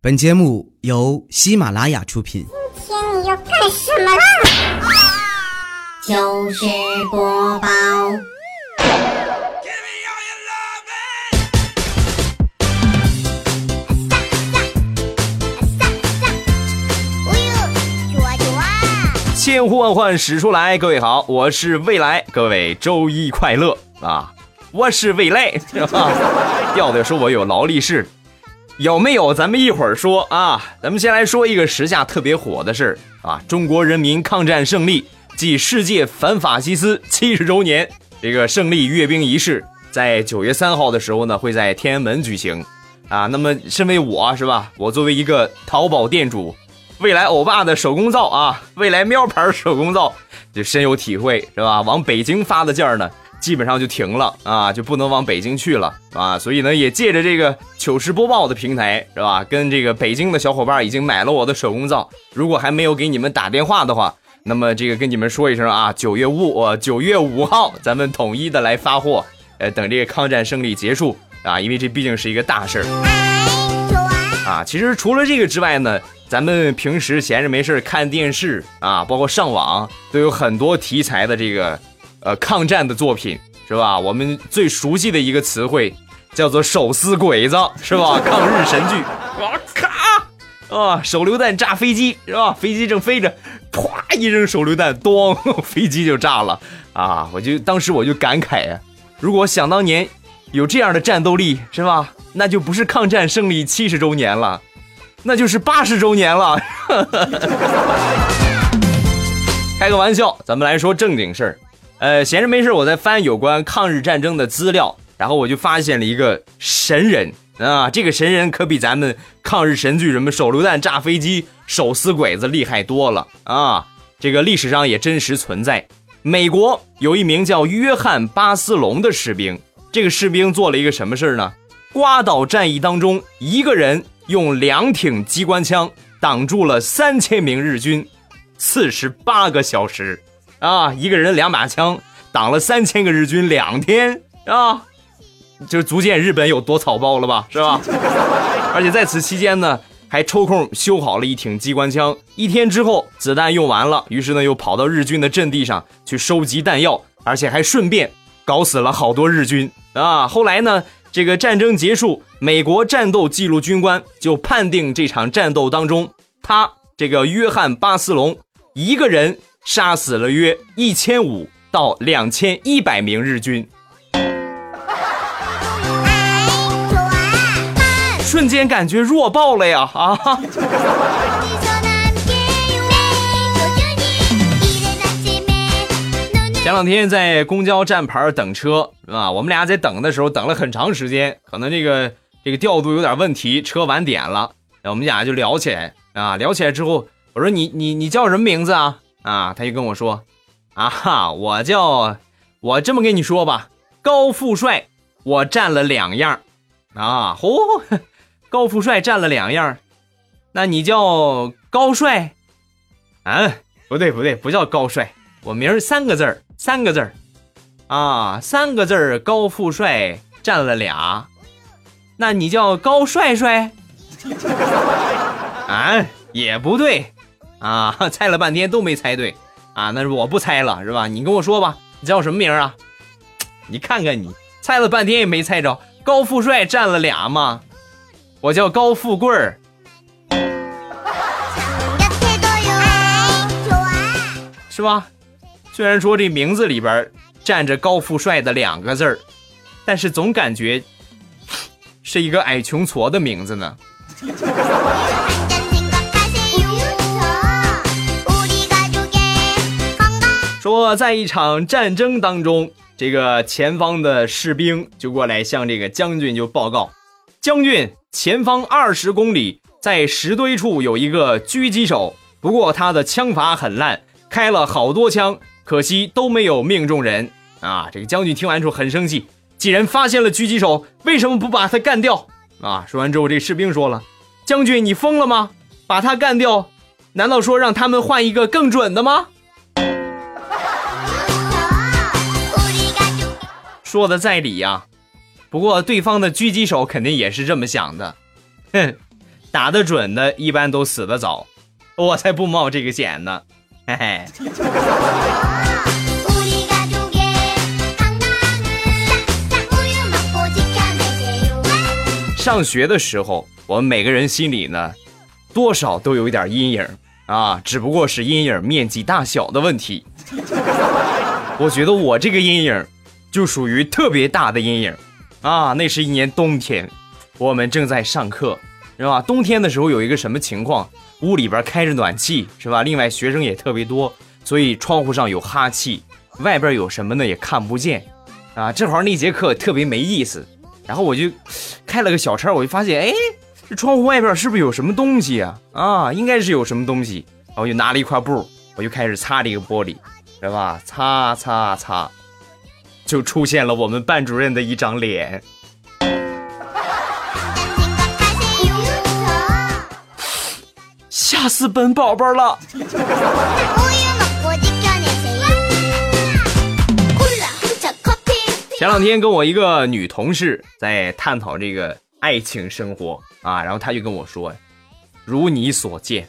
本节目由喜马拉雅出品。今天你要干什么啦？就是播报，千呼万唤始出来，各位好，我是未来，各位周一快乐啊！我是未来？调调说我有劳力士，有没有？咱们一会儿说啊。咱们先来说一个时下特别火的事儿啊，中国人民抗战胜利暨世界反法西斯七十周年这个胜利阅兵仪式，在九月三号的时候呢，会在天安门举行啊。那么，身为我是吧，我作为一个淘宝店主。未来欧巴的手工皂啊，未来喵牌手工皂就深有体会，是吧？往北京发的件儿呢，基本上就停了啊，就不能往北京去了啊。所以呢，也借着这个糗事播报的平台，是吧？跟这个北京的小伙伴已经买了我的手工皂，如果还没有给你们打电话的话，那么这个跟你们说一声啊，九月五，呃，九月五号咱们统一的来发货，呃，等这个抗战胜利结束啊，因为这毕竟是一个大事儿啊。其实除了这个之外呢。咱们平时闲着没事看电视啊，包括上网，都有很多题材的这个，呃，抗战的作品，是吧？我们最熟悉的一个词汇叫做“手撕鬼子”，是吧？抗日神剧，我咔，啊，手榴弹炸飞机，是吧？飞机正飞着，啪一扔手榴弹，咚，飞机就炸了啊！我就当时我就感慨呀，如果想当年有这样的战斗力，是吧？那就不是抗战胜利七十周年了。那就是八十周年了，开个玩笑，咱们来说正经事儿。呃，闲着没事，我在翻有关抗日战争的资料，然后我就发现了一个神人啊，这个神人可比咱们抗日神剧什么手榴弹炸飞机、手撕鬼子厉害多了啊！这个历史上也真实存在。美国有一名叫约翰·巴斯隆的士兵，这个士兵做了一个什么事儿呢？瓜岛战役当中，一个人。用两挺机关枪挡住了三千名日军，四十八个小时，啊，一个人两把枪挡了三千个日军两天啊，就足见日本有多草包了吧，是吧？而且在此期间呢，还抽空修好了一挺机关枪。一天之后，子弹用完了，于是呢，又跑到日军的阵地上去收集弹药，而且还顺便搞死了好多日军啊。后来呢？这个战争结束，美国战斗记录军官就判定这场战斗当中，他这个约翰巴斯隆一个人杀死了约一千五到两千一百名日军，瞬间感觉弱爆了呀啊！前两天在公交站牌等车，是吧？我们俩在等的时候等了很长时间，可能这个这个调度有点问题，车晚点了。我们俩就聊起来啊，聊起来之后，我说你你你叫什么名字啊？啊，他就跟我说，啊哈，我叫我这么跟你说吧，高富帅，我占了两样，啊，嚯，高富帅占了两样，那你叫高帅？啊，不对不对，不叫高帅，我名儿三个字儿。三个字儿，啊，三个字儿，高富帅占了俩，那你叫高帅帅？啊，也不对，啊，猜了半天都没猜对，啊，那是我不猜了是吧？你跟我说吧，你叫什么名啊？你看看你，猜了半天也没猜着，高富帅占了俩吗？我叫高富贵儿，是吧？虽然说这名字里边站着高富帅的两个字儿，但是总感觉是一个矮穷矬的名字呢。在一场战争当中，这个前方的士兵就过来向这个将军就报告：将军，前方二十公里在石堆处有一个狙击手，不过他的枪法很烂，开了好多枪。可惜都没有命中人啊！这个将军听完之后很生气，既然发现了狙击手，为什么不把他干掉啊？说完之后，这士兵说了：“将军，你疯了吗？把他干掉，难道说让他们换一个更准的吗？”说的在理呀。不过对方的狙击手肯定也是这么想的。哼打得准的一般都死得早我才不冒这个险呢。嘿嘿。上学的时候我们每个人心里呢多少都有一点阴影啊只不过是阴影面积大小的问题。我觉得我这个阴影就属于特别大的阴影啊。那是一年冬天，我们正在上课，是吧？冬天的时候有一个什么情况？屋里边开着暖气，是吧？另外学生也特别多，所以窗户上有哈气，外边有什么呢也看不见啊。正好那节课特别没意思，然后我就开了个小差，我就发现，哎，这窗户外边是不是有什么东西啊？啊，应该是有什么东西。然后我就拿了一块布，我就开始擦这个玻璃，是吧？擦擦擦，就出现了我们班主任的一张脸。吓死本宝宝了。前两天跟我一个女同事在探讨这个爱情生活啊然后她就跟我说如你所见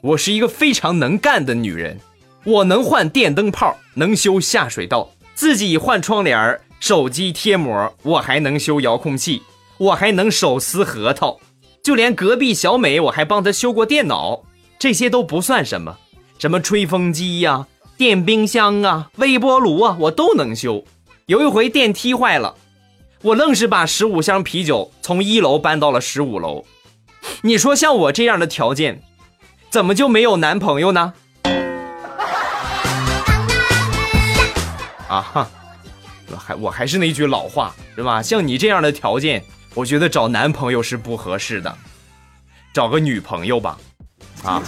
我是一个非常能干的女人我能换电灯泡能修下水道自己换窗帘儿手机贴膜，我还能修遥控器，我还能手撕核桃，就连隔壁小美我还帮她修过电脑，这些都不算什么，什么吹风机呀、电冰箱啊、微波炉啊，我都能修。有一回电梯坏了，我愣是把十五箱啤酒从一楼搬到了十五楼。你说像我这样的条件，怎么就没有男朋友呢？啊哈，我还我还是那句老话，是吧？像你这样的条件，我觉得找男朋友是不合适的。找个女朋友吧。啊。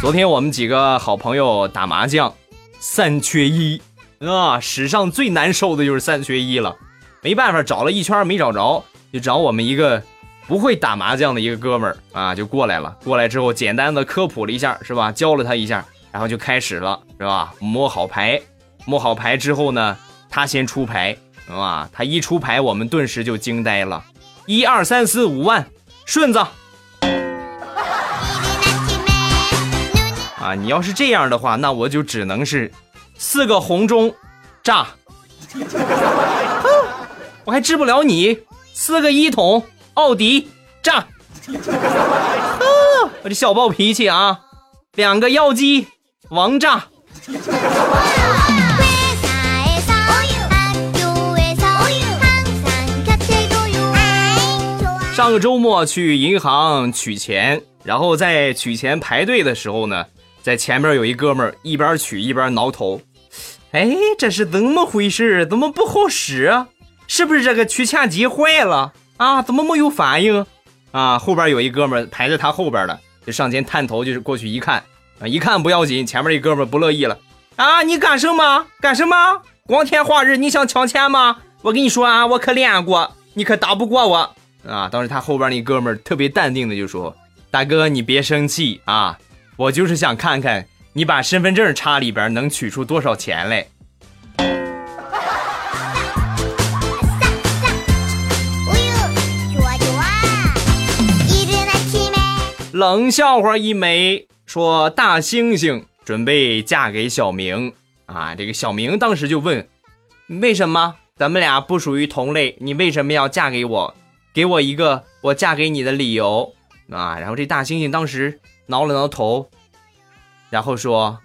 昨天我们几个好朋友打麻将，三缺一，啊，史上最难受的就是三缺一了，没办法，找了一圈没找着，就找我们一个。不会打麻将的一个哥们儿啊就过来了。过来之后简单的科普了一下是吧？教了他一下然后就开始了是吧摸好牌摸好牌之后呢他先出牌啊他一出牌我们顿时就惊呆了。一二三四五万顺子。啊你要是这样的话那我就只能是四个红中炸 我还治不了你四个一筒奥迪炸！我这小暴脾气啊！两个药剂王炸。上个周末去银行取钱，然后在取钱排队的时候呢，在前面有一哥们儿一边取一边挠头，哎，这是怎么回事？怎么不好使？是不是这个取钱机坏了？啊？怎么没有反应啊？后边有一哥们排在他后边的，就上前探头，就是过去一看啊，一看不要紧，前面一哥们不乐意了啊，你干什么？干什么？光天化日你想抢钱吗？我跟你说啊，我可练过，你可打不过我。啊！当时他后边那哥们特别淡定的就说：“大哥，你别生气啊，我就是想看看你把身份证插里边能取出多少钱来。冷笑话一枚说大猩猩准备嫁给小明。啊这个小明当时就问为什么咱们俩不属于同类？你为什么要嫁给我？给我一个我嫁给你的理由。啊然后这大猩猩当时挠了挠头然后说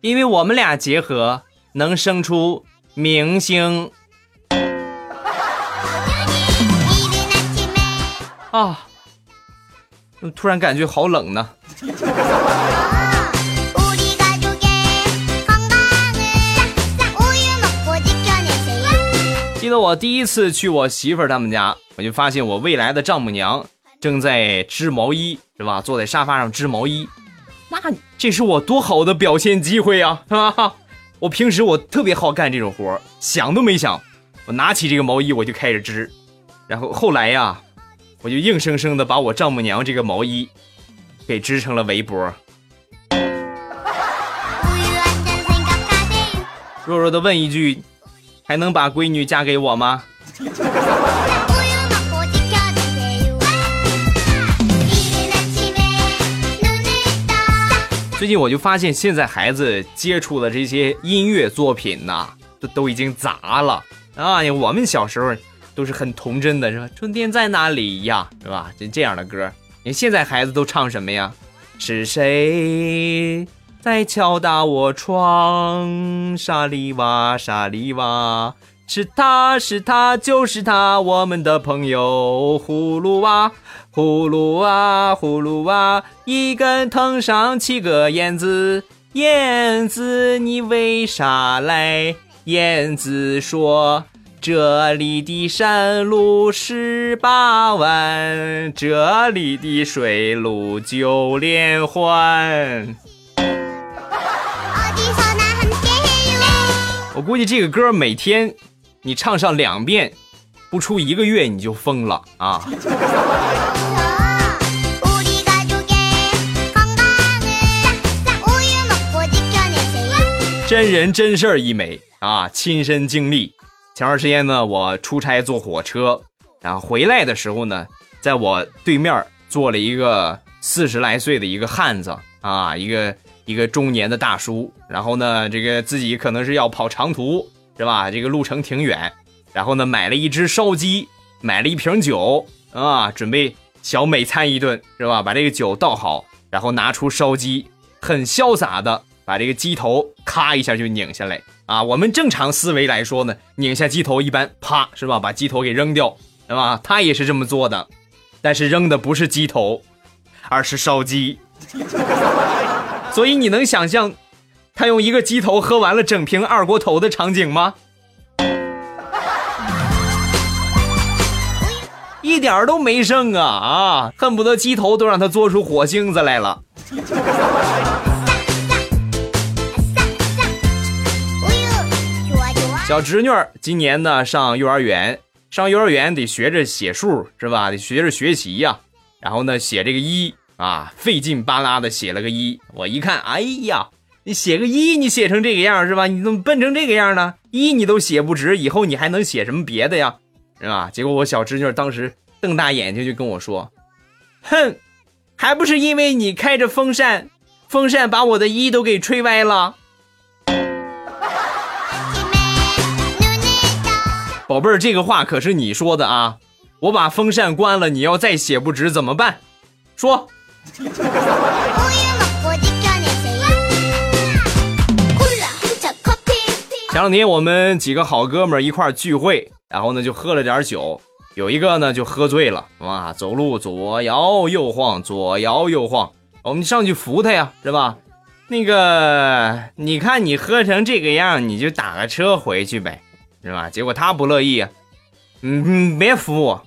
因为我们俩结合能生出明星。啊突然感觉好冷呢。记得我第一次去我媳妇儿他们家，我就发现我未来的丈母娘正在织毛衣，是吧？坐在沙发上织毛衣，那这是我多好的表现机会呀，是吧？我平时我特别好干这种活，想都没想，我拿起这个毛衣我就开始织，然后后来呀。我就硬生生的把我丈母娘这个毛衣给织成了围脖。弱弱的问一句，还能把闺女嫁给我吗？最近我就发现现在孩子接触的这些音乐作品呐，都都已经杂了。啊，我们小时候。都是很童真的，是吧？春天在哪里呀，是吧？就这样的歌。你现在孩子都唱什么呀？是谁在敲打我窗？沙里哇沙里哇，是他是他就是他，我们的朋友。葫芦娃，葫芦娃，葫芦娃，一根藤上七个燕子。燕子，你为啥来？燕子说。这里的山路十八弯，这里的水路九连环。我估计这个歌每天你唱上两遍，不出一个月你就疯了啊！真人真事儿一枚啊，亲身经历。前段时间呢，我出差坐火车，然后回来的时候呢，在我对面坐了一个四十来岁的一个汉子啊，一个一个中年的大叔。然后呢，这个自己可能是要跑长途，是吧？这个路程挺远，然后呢，买了一只烧鸡，买了一瓶酒啊，准备小美餐一顿，是吧？把这个酒倒好，然后拿出烧鸡，很潇洒的把这个鸡头咔一下就拧下来啊。我们正常思维来说呢，拧下鸡头一般啪是吧，把鸡头给扔掉，是吧？他也是这么做的，但是扔的不是鸡头，而是烧鸡。所以你能想象他用一个鸡头喝完了整瓶二锅头的场景吗？一点都没剩啊啊！恨不得鸡头都让他做出火星子来了。小侄女儿今年呢上幼儿园，上幼儿园得学着写数是吧？得学着学习呀。然后呢写这个一啊，费劲巴拉的写了个一。我一看，哎呀，你写个一，你写成这个样是吧？你怎么笨成这个样呢？一你都写不直，以后你还能写什么别的呀？是吧？结果我小侄女儿当时瞪大眼睛就跟我说：“哼，还不是因为你开着风扇，风扇把我的一都给吹歪了。”宝贝儿，这个话可是你说的啊！我把风扇关了，你要再写不直怎么办？说。前两天我们几个好哥们儿一块儿聚会，然后呢就喝了点酒，有一个呢就喝醉了，哇，走路左摇右晃，左摇右晃，我们上去扶他呀，是吧？那个，你看你喝成这个样，你就打个车回去呗。是吧，结果他不乐意，嗯，嗯别扶我，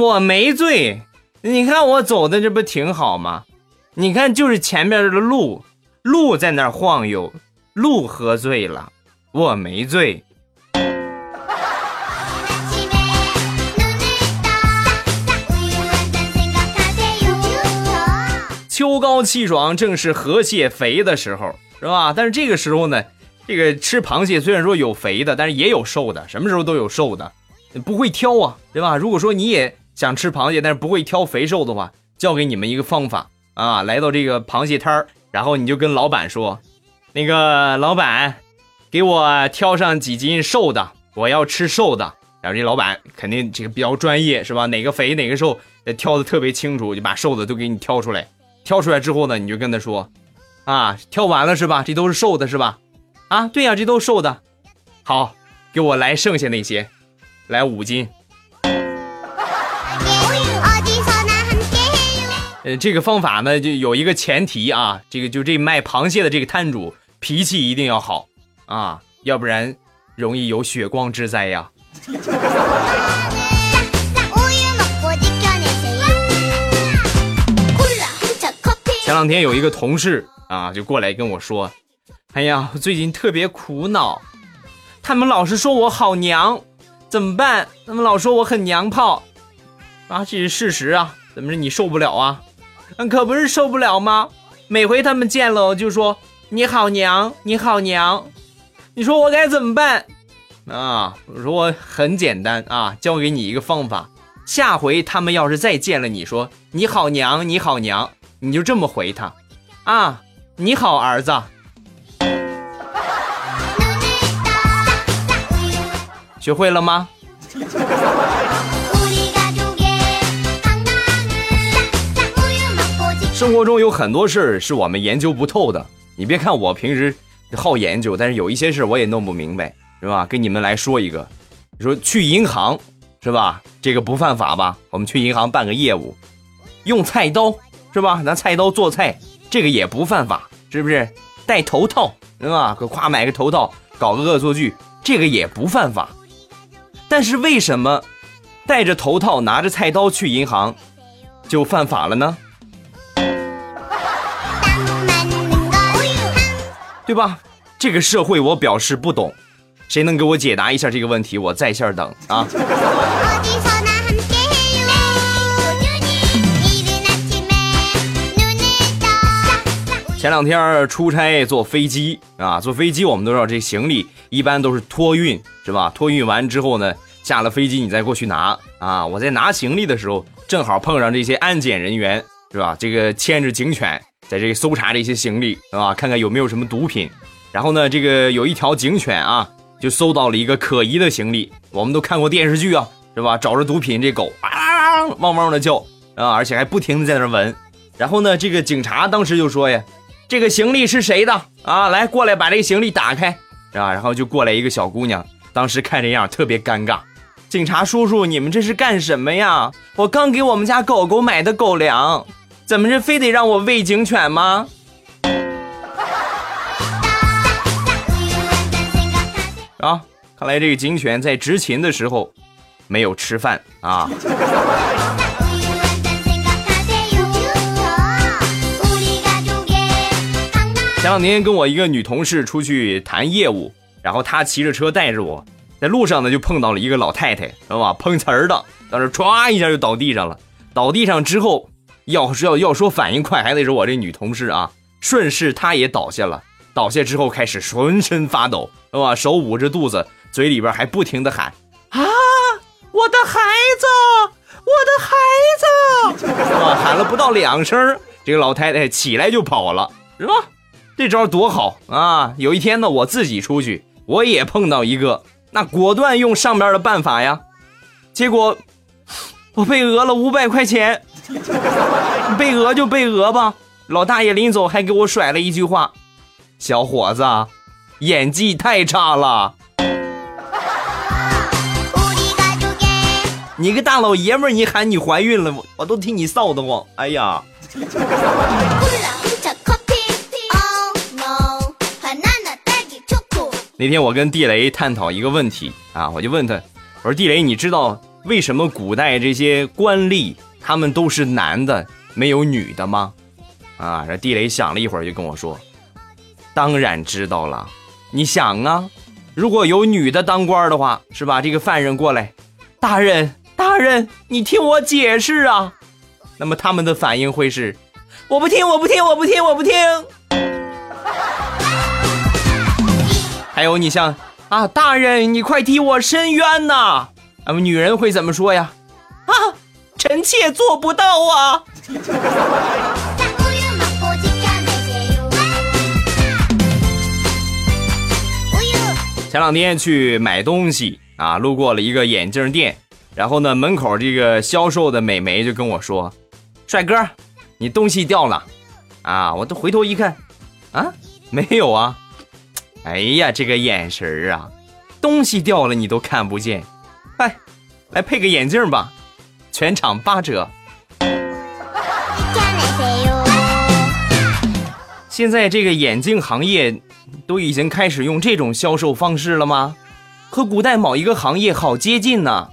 我没醉，你看我走的这不挺好吗？你看就是前面的路，路在那晃悠，路喝醉了，我没醉。秋高气爽正是河蟹肥的时候，是吧？但是这个时候呢？这个吃螃蟹虽然说有肥的，但是也有瘦的，什么时候都有瘦的，不会挑啊，对吧？如果说你也想吃螃蟹，但是不会挑肥瘦的话，教给你们一个方法啊，来到这个螃蟹摊儿，然后你就跟老板说，那个老板，给我挑上几斤瘦的，我要吃瘦的。然后这老板肯定这个比较专业，是吧？哪个肥哪个瘦，挑的特别清楚，就把瘦的都给你挑出来。挑出来之后呢，你就跟他说，啊，挑完了是吧？这都是瘦的是吧？啊对呀这都瘦的。好给我来剩下那些来五斤。呃这个方法呢就有一个前提啊这个就这卖螃蟹的这个摊主脾气一定要好啊要不然容易有血光之灾呀。前两天有一个同事啊就过来跟我说哎呀，我最近特别苦恼，他们老是说我好娘，怎么办？他们老说我很娘炮，啊，这是事实啊，怎么着你受不了啊？嗯，可不是受不了吗？每回他们见了我就说你好娘，你好娘，你说我该怎么办？啊，我说我很简单啊，教给你一个方法，下回他们要是再见了你说你好娘你好娘，你就这么回他，啊，你好儿子，学会了吗？生活中有很多事是我们研究不透的。你别看我平时好研究，但是有一些事我也弄不明白，是吧？跟你们来说一个，你说去银行是吧？这个不犯法吧？我们去银行办个业务，用菜刀是吧？拿菜刀做菜，这个也不犯法，是不是？戴头套是吧？可夸买个头套，搞个恶作剧，这个也不犯法。但是为什么戴着头套拿着菜刀去银行就犯法了呢？对吧？这个社会我表示不懂，谁能给我解答一下这个问题？我在线等啊。前两天出差坐飞机啊，坐飞机我们都知道这行李一般都是托运是吧？托运完之后呢，下了飞机你再过去拿啊。我在拿行李的时候，正好碰上这些安检人员是吧？这个牵着警犬在这搜查这些行李是吧？看看有没有什么毒品。然后呢，这个有一条警犬啊，就搜到了一个可疑的行李。我们都看过电视剧啊，是吧？找着毒品，这狗啊汪汪的叫啊，而且还不停的在那闻。然后呢，这个警察当时就说呀。这个行李是谁的？啊来过来把这个行李打开。是吧然后就过来一个小姑娘当时看这样特别尴尬。警察叔叔你们这是干什么呀？我刚给我们家狗狗买的狗粮怎么着非得让我喂警犬吗？啊看来这个警犬在执勤的时候没有吃饭啊。前两天跟我一个女同事出去谈业务，然后她骑着车带着我，在路上呢就碰到了一个老太太，知道吧？碰瓷儿的，当时歘一下就倒地上了。倒地上之后，要是要要说反应快，还得是我这女同事啊，顺势她也倒下了。倒下之后开始浑身发抖，是吧？手捂着肚子，嘴里边还不停的喊：“啊，我的孩子，我的孩子！”是吧？喊了不到两声，这个老太太起来就跑了，是吧？这招多好啊！有一天呢，我自己出去，我也碰到一个，那果断用上边的办法呀。结果我被讹了五百块钱，被讹就被讹吧。老大爷临走还给我甩了一句话：“小伙子，演技太差了。”你个大老爷们，你喊你怀孕了，我我都替你臊得慌。哎呀！那天我跟地雷探讨一个问题啊，我就问他，我说地雷，你知道为什么古代这些官吏他们都是男的，没有女的吗？啊，这地雷想了一会儿就跟我说，当然知道了。你想啊，如果有女的当官的话，是吧？这个犯人过来，大人，大人，你听我解释啊。那么他们的反应会是，我不听，我不听，我不听，我不听。还有你像啊大人你快替我伸冤呐。啊女人会怎么说呀？啊臣妾做不到啊。前两天去买东西啊路过了一个眼镜店然后呢门口这个销售的美眉就跟我说帅哥你东西掉了。啊我都回头一看啊没有啊。哎呀，这个眼神儿啊，东西掉了你都看不见。哎，来配个眼镜吧，全场八折。现在这个眼镜行业都已经开始用这种销售方式了吗？和古代某一个行业好接近呢。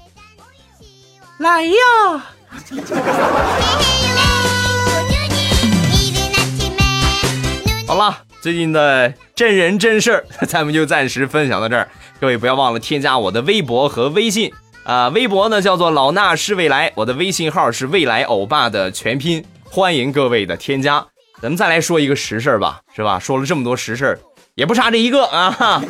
来呀！好了。最近的真人真事儿，咱们就暂时分享到这儿。各位不要忘了添加我的微博和微信啊、微博呢叫做老衲是未来，我的微信号是未来欧巴的全拼，欢迎各位的添加。咱们再来说一个实事儿吧，是吧？说了这么多实事儿，也不差这一个 啊。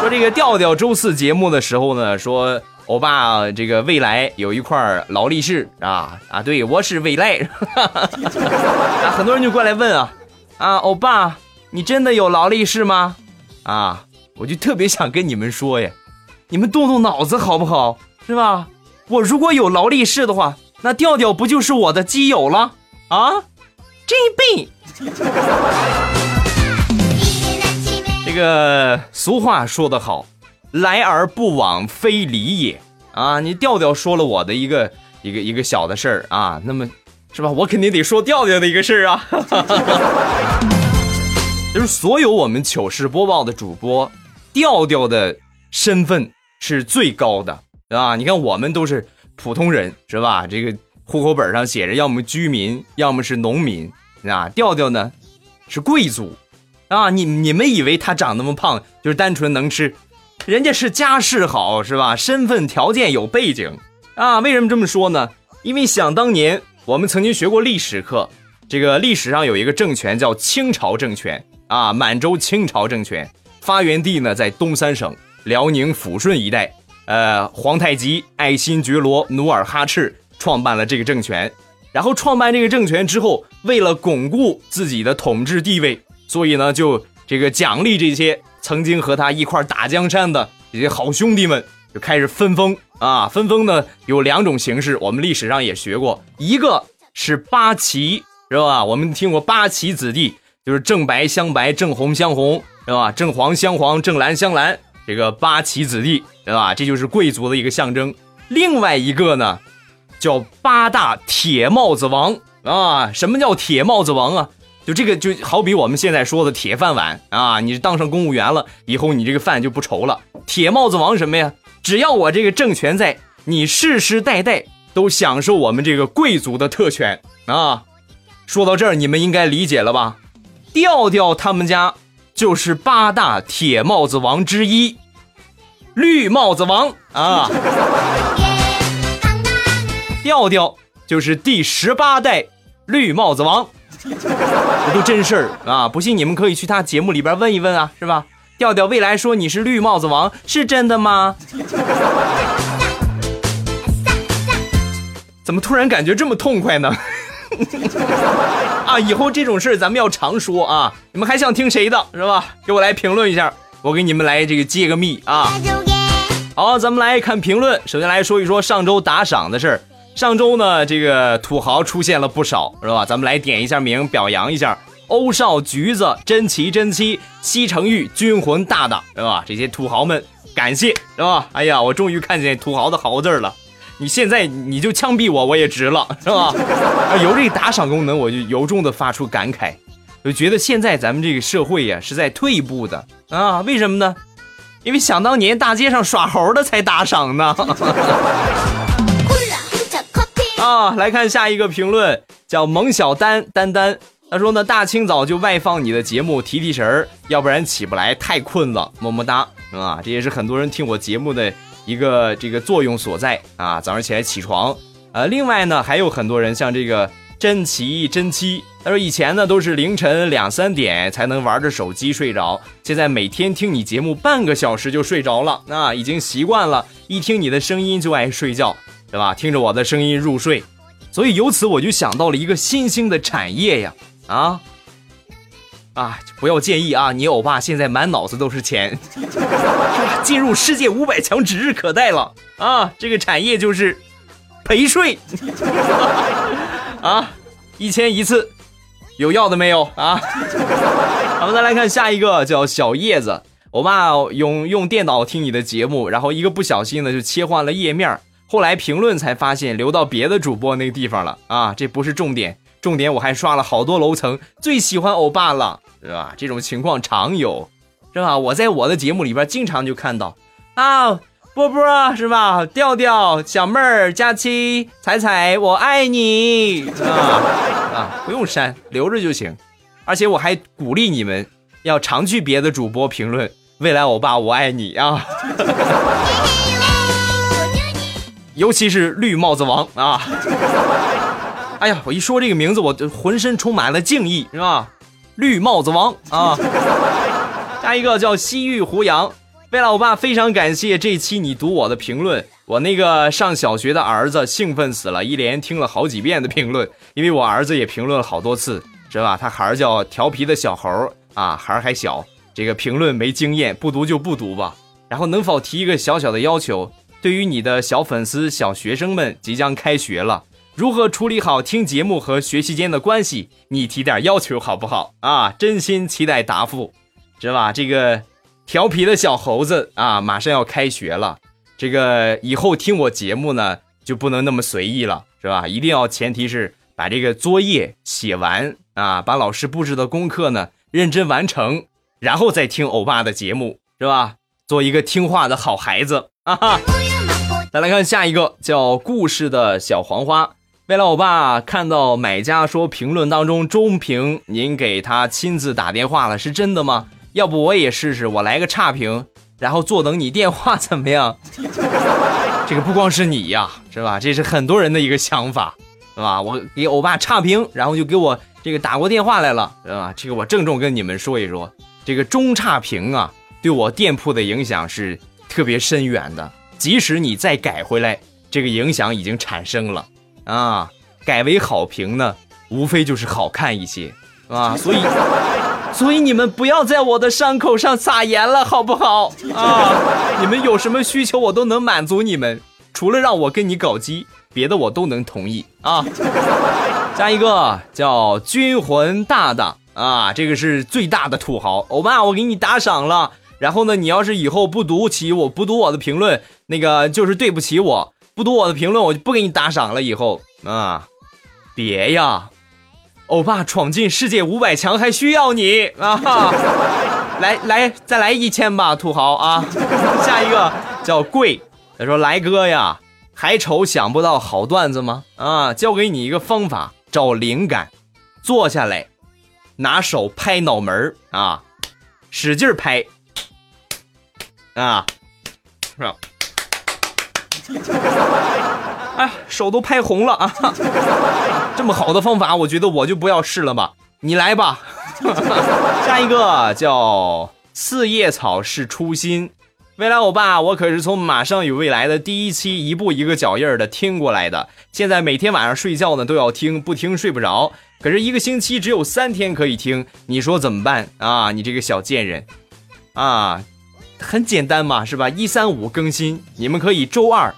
说这个调调周四节目的时候呢，说欧巴这个未来有一块劳力士啊啊，对我是未来，啊，很多人就过来问啊啊，欧巴你真的有劳力士吗？啊，我就特别想跟你们说呀，你们动动脑子好不好？是吧？我如果有劳力士的话，那调调不就是我的基友了啊？这一辈。这个俗话说得好，来而不往非礼也啊！你调调说了我的一个一个一个小的事儿啊，那么是吧？我肯定得说调调的一个事儿啊。就是所有我们糗事播报的主播，调调的身份是最高的啊！你看我们都是普通人是吧？这个户口本上写着要么居民，要么是农民啊。调调呢是贵族。啊，你你们以为他长那么胖就是单纯能吃，人家是家世好是吧？身份条件有背景啊？为什么这么说呢？因为想当年我们曾经学过历史课，这个历史上有一个政权叫清朝政权啊，满洲清朝政权发源地呢在东三省辽宁抚顺一带，呃，皇太极爱新觉罗努尔哈赤创办了这个政权，然后创办这个政权之后，为了巩固自己的统治地位。所以呢，就这个奖励这些曾经和他一块打江山的这些好兄弟们，就开始分封啊。分封呢有两种形式，我们历史上也学过，一个是八旗，是吧？我们听过八旗子弟，就是正白相白，正红相红，是吧？正黄相黄，正蓝相蓝，这个八旗子弟，对吧？这就是贵族的一个象征。另外一个呢，叫八大铁帽子王啊。什么叫铁帽子王啊？就这个就好比我们现在说的铁饭碗啊，你当上公务员了以后，你这个饭就不愁了。铁帽子王什么呀？只要我这个政权在，你世世代代都享受我们这个贵族的特权啊。说到这儿，你们应该理解了吧？调调他们家就是八大铁帽子王之一，绿帽子王啊。调调就是第十八代绿帽子王。这都真事儿啊！不信你们可以去他节目里边问一问啊，是吧？调调未来说你是绿帽子王，是真的吗？怎么突然感觉这么痛快呢？啊，以后这种事儿咱们要常说啊！你们还想听谁的，是吧？给我来评论一下，我给你们来这个揭个秘啊！好，咱们来看评论，首先来说一说上周打赏的事儿。上周呢，这个土豪出现了不少，是吧？咱们来点一下名，表扬一下欧少、橘子、真奇、真七、西城玉、军魂大大，是吧？这些土豪们，感谢，是吧？哎呀，我终于看见土豪的豪字了。你现在你就枪毙我，我也值了，是吧？有这个打赏功能，我就由衷的发出感慨，就觉得现在咱们这个社会呀是在退步的啊？为什么呢？因为想当年大街上耍猴的才打赏呢。啊，来看下一个评论，叫萌小丹丹丹，他说呢，大清早就外放你的节目提提神儿，要不然起不来，太困了，么么哒，啊，这也是很多人听我节目的一个这个作用所在啊，早上起来起床，呃，另外呢，还有很多人像这个真奇真七，他说以前呢都是凌晨两三点才能玩着手机睡着，现在每天听你节目半个小时就睡着了，啊，已经习惯了，一听你的声音就爱睡觉。对吧？听着我的声音入睡，所以由此我就想到了一个新兴的产业呀！啊啊！不要介意啊，你欧巴现在满脑子都是钱，进入世界五百强指日可待了啊！这个产业就是陪睡 啊，一千一次，有要的没有啊？我们再来看下一个，叫小叶子。我爸用用电脑听你的节目，然后一个不小心呢就切换了页面。后来评论才发现流到别的主播那个地方了啊，这不是重点，重点我还刷了好多楼层，最喜欢欧巴了，是吧？这种情况常有，是吧？我在我的节目里边经常就看到，啊，波波是吧？调调、小妹儿、佳期、彩彩，我爱你啊啊！不用删，留着就行。而且我还鼓励你们要常去别的主播评论，未来欧巴我爱你啊。尤其是绿帽子王啊！哎呀，我一说这个名字，我浑身充满了敬意，是吧？绿帽子王啊！下一个叫西域胡杨，未来欧巴非常感谢这期你读我的评论，我那个上小学的儿子兴奋死了，一连听了好几遍的评论，因为我儿子也评论了好多次，知道吧？他孩儿叫调皮的小猴啊，孩儿还小，这个评论没经验，不读就不读吧。然后能否提一个小小的要求？对于你的小粉丝、小学生们，即将开学了，如何处理好听节目和学习间的关系？你提点要求好不好啊？真心期待答复，知道吧？这个。调皮的小猴子啊，马上要开学了，这个以后听我节目呢就不能那么随意了，是吧？一定要前提是把这个作业写完啊，把老师布置的功课呢认真完成，然后再听欧巴的节目，是吧？做一个听话的好孩子啊！哈。再来看下一个叫故事的小黄花，为了欧巴看到买家说评论当中中评，您给他亲自打电话了，是真的吗？要不我也试试，我来个差评，然后坐等你电话怎么样？这个不光是你呀，是吧？这是很多人的一个想法，是吧？我给欧巴差评，然后就给我这个打过电话来了，是吧？这个我郑重跟你们说一说，这个中差评啊，对我店铺的影响是特别深远的。即使你再改回来，这个影响已经产生了啊。改为好评呢，无非就是好看一些，啊？所以。所以你们不要在我的伤口上撒盐了，好不好啊？你们有什么需求，我都能满足你们，除了让我跟你搞基，别的我都能同意啊。下一个叫军魂大大啊，这个是最大的土豪，欧巴，我给你打赏了。然后呢，你要是以后不读起我不读我的评论，那个就是对不起我，不读我的评论，我就不给你打赏了。以后啊，别呀。欧巴闯进世界五百强还需要你啊！来来，再来一千吧，土豪啊！下一个叫贵，他说：“来哥呀，还愁想不到好段子吗？啊，教给你一个方法，找灵感，坐下来，拿手拍脑门啊，使劲拍啊，是吧？” 哎，手都拍红了啊！这么好的方法，我觉得我就不要试了吧。你来吧。下一个叫四叶草是初心，未来欧巴，我可是从《马上与未来》的第一期一步一个脚印的听过来的，现在每天晚上睡觉呢都要听，不听睡不着。可是一个星期只有三天可以听，你说怎么办啊？你这个小贱人啊！很简单嘛，是吧？一三五更新，你们可以周二。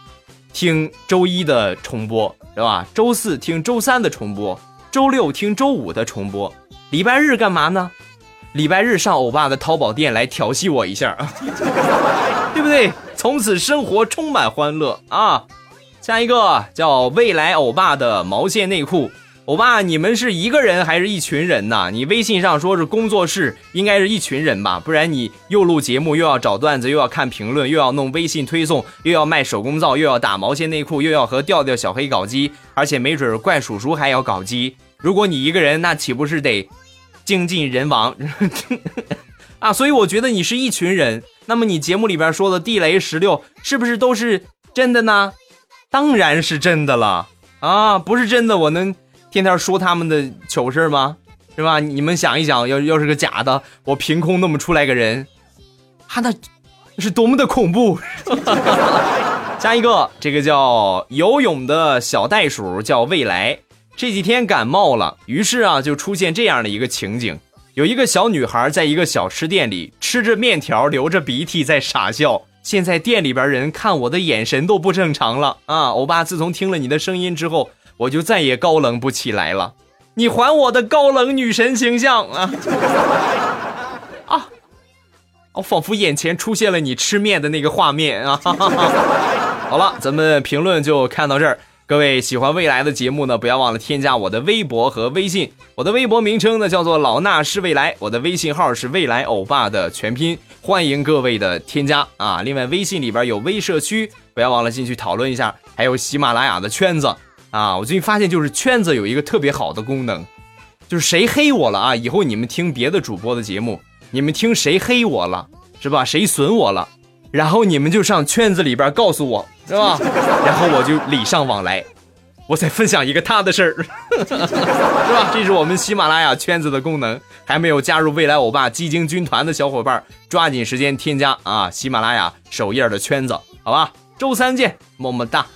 听周一的重播是吧？周四听周三的重播，周六听周五的重播，礼拜日干嘛呢？礼拜日上欧巴的淘宝店来调戏我一下，对不对？从此生活充满欢乐啊！下一个叫未来欧巴的毛线内裤。欧巴，你们是一个人还是一群人呢？你微信上说是工作室，应该是一群人吧？不然你又录节目，又要找段子，又要看评论，又要弄微信推送，又要卖手工皂，又要打毛线内裤，又要和调调小黑搞基，而且没准怪叔叔还要搞基。如果你一个人，那岂不是得精尽人亡 啊？所以我觉得你是一群人。那么你节目里边说的地雷石榴是不是都是真的呢？当然是真的了啊！不是真的，我能。天天说他们的糗事吗？是吧？你们想一想，要要是个假的，我凭空那么出来个人，他那是多么的恐怖！下一个，这个叫游泳的小袋鼠叫未来，这几天感冒了，于是啊，就出现这样的一个情景：有一个小女孩在一个小吃店里吃着面条，流着鼻涕在傻笑。现在店里边人看我的眼神都不正常了啊！欧巴，自从听了你的声音之后。我就再也高冷不起来了，你还我的高冷女神形象啊！啊，我仿佛眼前出现了你吃面的那个画面啊！好了，咱们评论就看到这儿。各位喜欢未来的节目呢，不要忘了添加我的微博和微信。我的微博名称呢叫做老衲是未来，我的微信号是未来欧巴的全拼，欢迎各位的添加啊！另外，微信里边有微社区，不要忘了进去讨论一下，还有喜马拉雅的圈子。啊我最近发现就是圈子有一个特别好的功能就是谁黑我了啊以后你们听别的主播的节目你们听谁黑我了是吧？谁损我了然后你们就上圈子里边告诉我是吧？然后我就礼尚往来我再分享一个他的事儿 是吧？这是我们喜马拉雅圈子的功能还没有加入未来欧巴基金军团的小伙伴抓紧时间添加啊喜马拉雅首页的圈子好吧？周三见么么哒。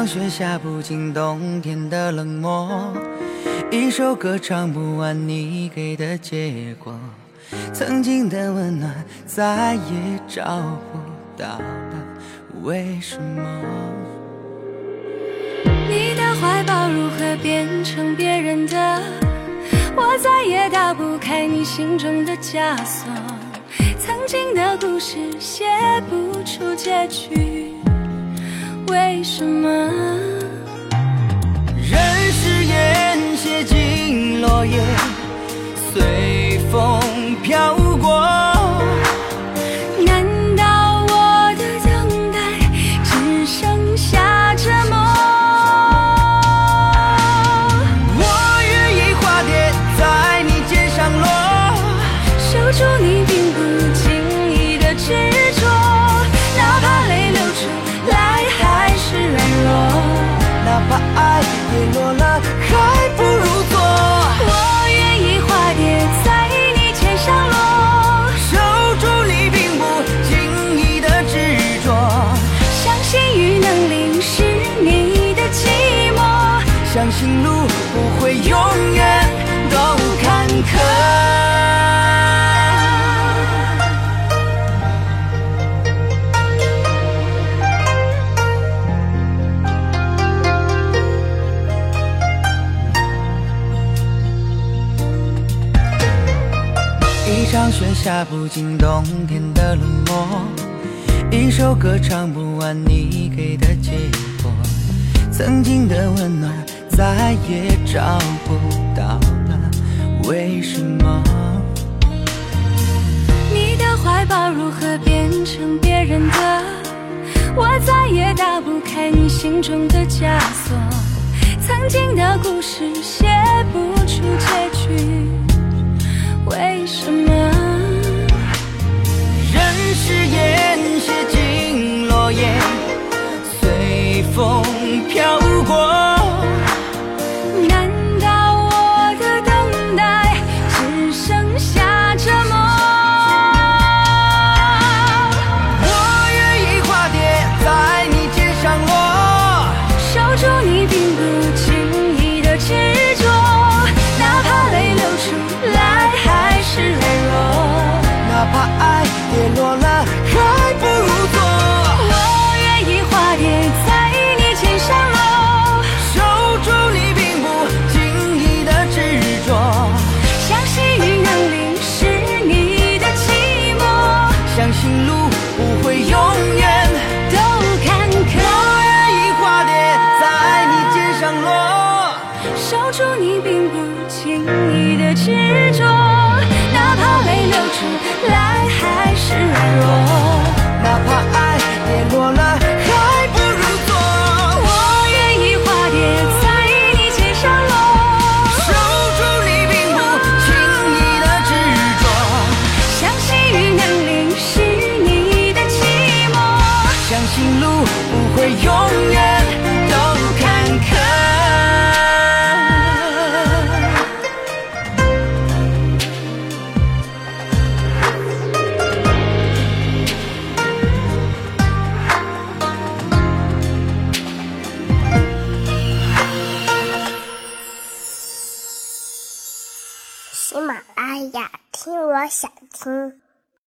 场雪下不尽冬天的冷漠，一首歌唱不完你给的结果，曾经的温暖再也找不到了，为什么？你的怀抱如何变成别人的？我再也打不开你心中的枷锁，曾经的故事写不出结局。为什么？任誓言写进落叶随风飘过。下不尽冬天的冷漠，一首歌唱不完你给的结果，曾经的温暖再也找不到了，为什么？你的怀抱如何变成别人的，我再也打不开你心中的枷锁，曾经的故事写不出结局，为什么？誓言。